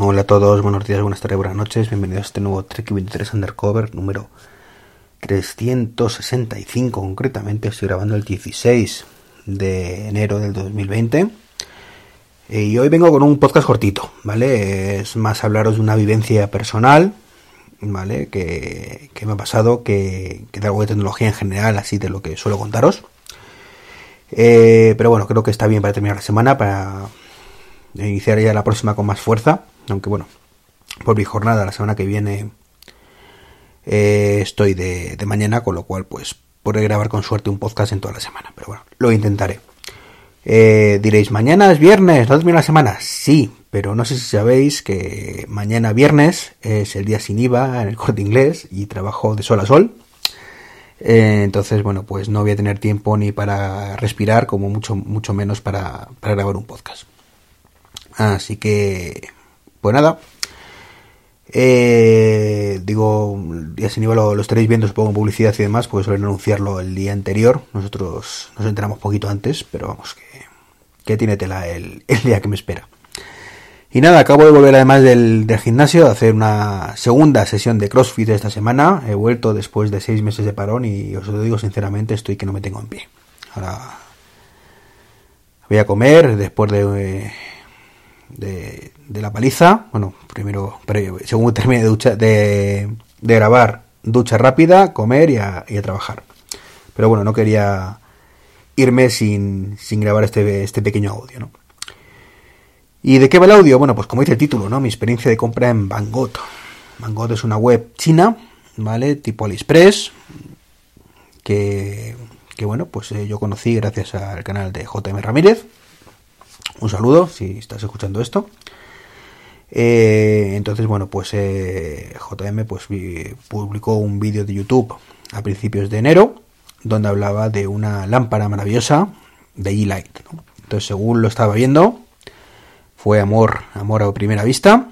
Hola a todos, buenos días, buenas tardes, buenas noches, bienvenidos a este nuevo Trek 23 Undercover número 365, concretamente estoy grabando el 16 de enero del 2020 eh, y hoy vengo con un podcast cortito, ¿vale? Es más hablaros de una vivencia personal, ¿vale? Que, me ha pasado, que, que de algo de tecnología en general, así de lo que suelo contaros. Eh, pero bueno, creo que está bien para terminar la semana, para iniciar ya la próxima con más fuerza. Aunque bueno, por mi jornada la semana que viene eh, estoy de, mañana, con lo cual pues podré grabar con suerte un podcast en toda la semana. Pero bueno, lo intentaré. Eh, diréis, mañana es viernes, ¿no termina la semana? Sí, pero no sé si sabéis que mañana viernes es el día sin IVA en el corte inglés y trabajo de sol a sol. Eh, entonces, bueno, pues no voy a tener tiempo ni para respirar, como mucho, mucho menos para, para grabar un podcast. Así que, pues nada. Eh, digo, ya sin lo, lo, estaréis viendo, supongo, en publicidad y demás, porque suelen anunciarlo el día anterior. Nosotros nos enteramos poquito antes, pero vamos, que, que tiene tela el, el, día que me espera. Y nada, acabo de volver además del, del, gimnasio a hacer una segunda sesión de CrossFit esta semana. He vuelto después de seis meses de parón y os lo digo sinceramente, estoy que no me tengo en pie. Ahora voy a comer después de de, la paliza. Bueno, primero, según termine de, ducha, de, grabar, ducha rápida, comer y a, trabajar. Pero bueno, no quería irme sin, sin grabar este, este pequeño audio, ¿no? ¿Y de qué va el audio? Bueno, pues como dice el título, ¿no? Mi experiencia de compra en Bangot. Bangot es una web china, ¿vale? Tipo AliExpress, que, que bueno, pues eh, yo conocí gracias al canal de JM Ramírez, un saludo si estás escuchando esto. Eh, entonces, bueno, pues eh, JM pues, publicó un vídeo de YouTube a principios de enero donde hablaba de una lámpara maravillosa de E-Light. Entonces, según lo estaba viendo, fue amor, amor a primera vista.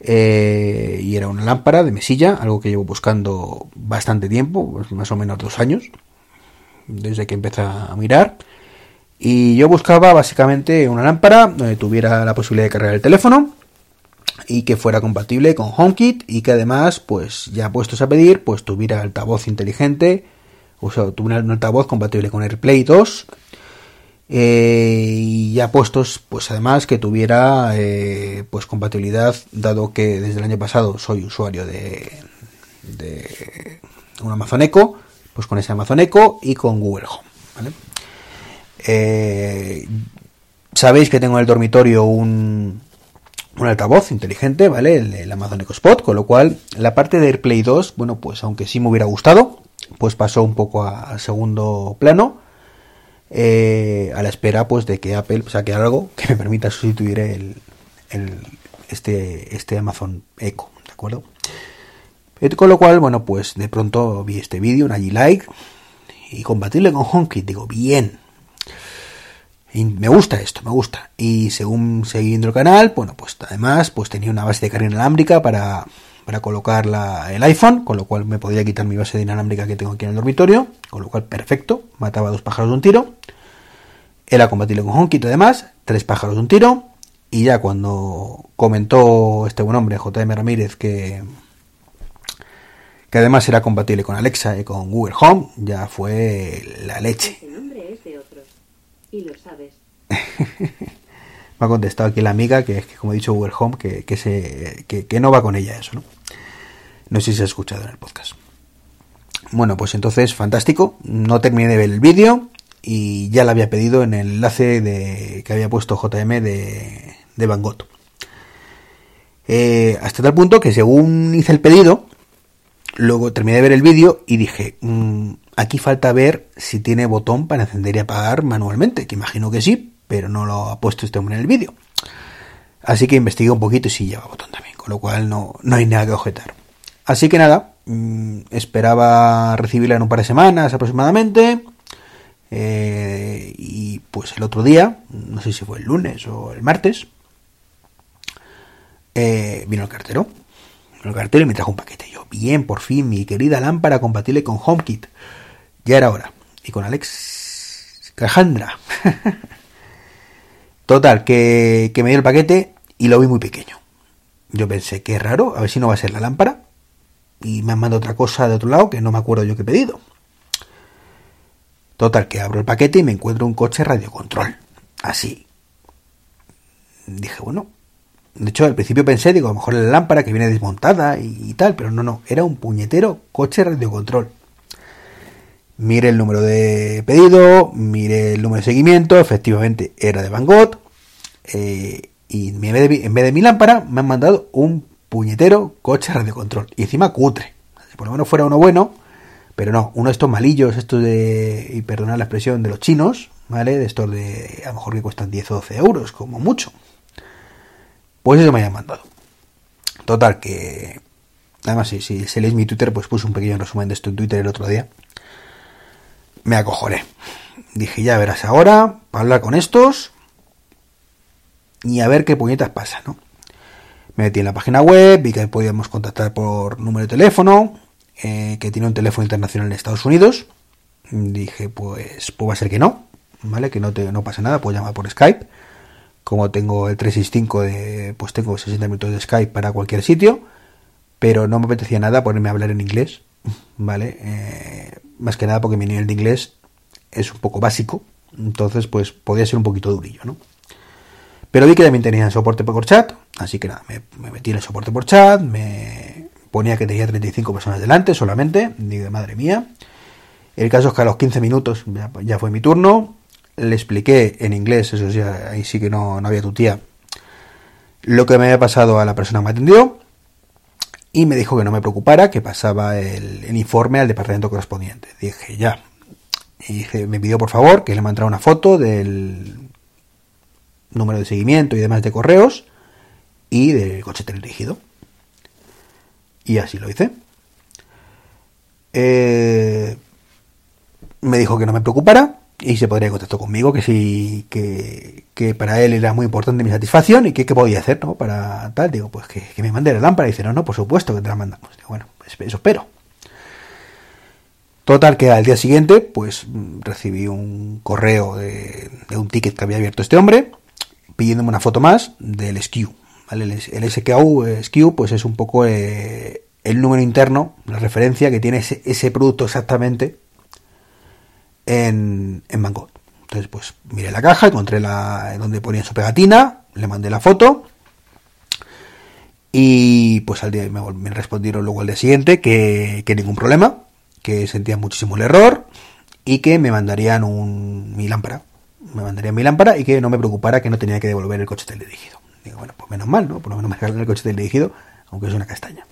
Eh, y era una lámpara de mesilla, algo que llevo buscando bastante tiempo, pues, más o menos dos años, desde que empecé a mirar. Y yo buscaba básicamente una lámpara donde tuviera la posibilidad de cargar el teléfono y que fuera compatible con HomeKit y que además, pues ya puestos a pedir, pues tuviera altavoz inteligente, o sea, tuviera un altavoz compatible con AirPlay 2 eh, y ya puestos, pues además que tuviera eh, pues compatibilidad, dado que desde el año pasado soy usuario de, un Amazon Echo, pues con ese Amazon Echo y con Google Home, ¿vale? Eh, sabéis que tengo en el dormitorio un, altavoz inteligente, ¿vale? El, Amazon Echo Spot, con lo cual la parte de AirPlay 2, bueno, pues aunque sí me hubiera gustado, pues pasó un poco a, segundo plano. Eh, a la espera pues de que Apple saque algo que me permita sustituir el, este, este Amazon Echo, ¿de acuerdo? Eh, con lo cual, bueno, pues de pronto vi este vídeo, un G-Like, y compatible con HomeKit, digo, bien, y me gusta esto, me gusta. Y según siguiendo el canal, bueno, pues además pues tenía una base de carga inalámbrica para, para colocar el iPhone, con lo cual me podía quitar mi base de inalámbrica que tengo aquí en el dormitorio, con lo cual perfecto, mataba dos pájaros de un tiro. Era compatible con HomeKit además, tres pájaros de un tiro. Y ya cuando comentó este buen hombre, JM Ramírez, que, que además era compatible con Alexa y con Google Home, ya fue la leche lo sabes. Me ha contestado aquí la amiga que es que, como he dicho, Google Home, que, que, se, que, no va con ella eso, ¿no? No sé si se ha escuchado en el podcast. Bueno, pues entonces, fantástico. No terminé de ver el vídeo y ya lo había pedido en el enlace de, que había puesto JM de, de Van Gogh. Eh, hasta tal punto que según hice el pedido, luego terminé de ver el vídeo y dije, mm, Aquí falta ver si tiene botón para encender y apagar manualmente, que imagino que sí, pero no lo ha puesto este hombre en el vídeo. Así que investigué un poquito y sí lleva botón también, con lo cual no, no hay nada que objetar. Así que nada, mm, esperaba recibirla en un par de semanas aproximadamente. Eh, y pues el otro día, no sé si fue el lunes o el martes, eh, vino el cartero. El cartero me trajo un paquete. Yo, bien, por fin, mi querida lámpara compatible con HomeKit. Ya era hora. Y con Alex Cajandra. Total, que, me dio el paquete y lo vi muy pequeño. Yo pensé, qué raro, a ver si no va a ser la lámpara. Y me han mandado otra cosa de otro lado que no me acuerdo yo qué he pedido. Total, que abro el paquete y me encuentro un coche radiocontrol. Así. Dije, bueno. De hecho, al principio pensé, digo, a lo mejor la lámpara que viene desmontada y, tal, pero no, no. Era un puñetero coche radiocontrol. Mire el número de pedido, mire el número de seguimiento, efectivamente era de Van Gogh. Eh, y en vez, de, en vez de mi lámpara me han mandado un puñetero coche radiocontrol. Y encima cutre. Por lo menos fuera uno bueno, pero no, uno de estos malillos, estos de, y perdonad la expresión, de los chinos, ¿vale? De estos de, a lo mejor que cuestan 10 o 12 euros, como mucho. Pues eso me hayan mandado. Total, que... Además, si, si se leéis mi Twitter, pues puse un pequeño resumen de esto en Twitter el otro día. Me acojoré. Dije, ya verás ahora, para hablar con estos y a ver qué puñetas pasa, ¿no? Me metí en la página web, vi que podíamos contactar por número de teléfono, eh, que tiene un teléfono internacional en Estados Unidos. Dije, pues, pues va a ser que no, ¿vale? Que no, te, no pasa nada, puedo llamar por Skype. Como tengo el 365 de, pues tengo 60 minutos de Skype para cualquier sitio, pero no me apetecía nada ponerme a hablar en inglés, ¿vale? Eh, más que nada porque mi nivel de inglés es un poco básico, entonces pues podía ser un poquito durillo, ¿no? Pero vi que también tenía soporte por chat, así que nada, me, metí en el soporte por chat, me ponía que tenía 35 personas delante solamente, digo, madre mía. El caso es que a los 15 minutos ya, fue mi turno, le expliqué en inglés, eso sí, ahí sí que no, no había tu tía, lo que me había pasado a la persona que me atendió y me dijo que no me preocupara, que pasaba el, el informe al departamento correspondiente. Dije, ya. Y dije, me pidió por favor que le mandara una foto del número de seguimiento y demás de correos y de coche teledirigido. Y así lo hice. Eh, me dijo que no me preocupara y se podría contactar conmigo, que sí, que, que, para él era muy importante mi satisfacción y que podía hacer, ¿no? Para tal, digo, pues que, me mande la lámpara. Y dice, no, no, por supuesto que te la mandamos. Digo, bueno, eso espero. Total, que al día siguiente, pues recibí un correo de, de un ticket que había abierto este hombre pidiéndome una foto más del SKU. ¿vale? El, SKU, eh, SKU pues es un poco eh, el número interno, la referencia que tiene ese, producto exactamente en, en Bangkok. Entonces, pues miré la caja, encontré la donde ponía su pegatina, le mandé la foto y pues al día me, respondieron luego al día siguiente que, que ningún problema, que sentían muchísimo el error y que me mandarían un, mi lámpara, me mandaría mi lámpara y que no me preocupara que no tenía que devolver el coche teledirigido. Digo, bueno, pues menos mal, ¿no? Por lo menos me regalan el coche teledirigido, aunque es una castaña.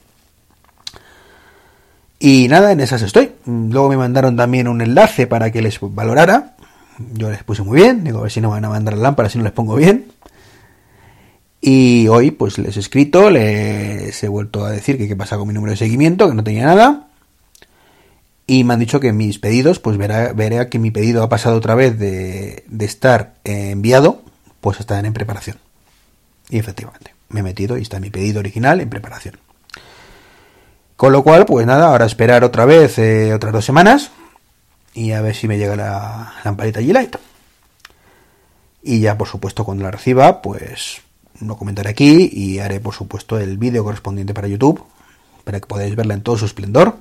Y nada, en esas estoy. Luego me mandaron también un enlace para que les valorara. Yo les puse muy bien, digo, a ver si no van a mandar la lámpara, si no les pongo bien. Y hoy pues les he escrito, les he vuelto a decir que qué pasa con mi número de seguimiento, que no tenía nada y me han dicho que mis pedidos, pues verá, veré que mi pedido ha pasado otra vez de, estar enviado, pues están en preparación. Y efectivamente, me he metido y está mi pedido original en preparación. Con lo cual, pues nada, ahora esperar otra vez eh, otras dos semanas y a ver si me llega la lamparita G-Light. Y ya, por supuesto, cuando la reciba, pues lo comentaré aquí y haré, por supuesto, el vídeo correspondiente para YouTube para que podáis verla en todo su esplendor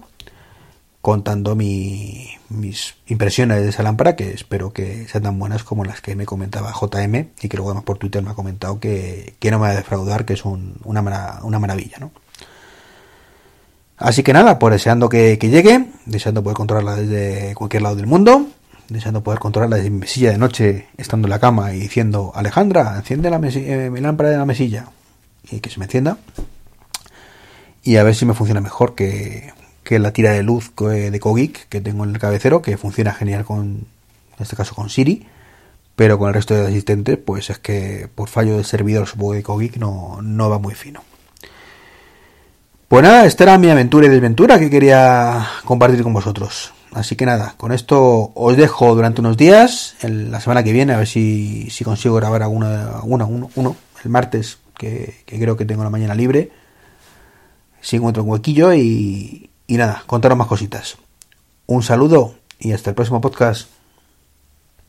contando mis impresiones de esa lámpara, que espero que sean tan buenas como las que me comentaba JM y que luego además por Twitter me ha comentado que, no me va a defraudar, que es una maravilla, ¿no? Así que nada, pues deseando que, llegue, deseando poder controlarla desde cualquier lado del mundo, deseando poder controlarla desde mi mesilla de noche, estando en la cama y diciendo, Alejandra, enciende la eh, mi lámpara de la mesilla, y que se me encienda, y a ver si me funciona mejor que que la tira de luz de Kogik que tengo en el cabecero, que funciona genial con, en este caso con Siri, pero con el resto de asistentes, pues es que por fallo del servidor, supongo de Kogik no, no va muy fino. Pues nada, esta era mi aventura y desventura que quería compartir con vosotros. Así que nada, con esto os dejo durante unos días, la semana que viene, a ver si, si consigo grabar alguna, alguna uno, uno, el martes, que, que creo que tengo la mañana libre. Si encuentro un huequillo y, y nada, contaros más cositas. Un saludo y hasta el próximo podcast.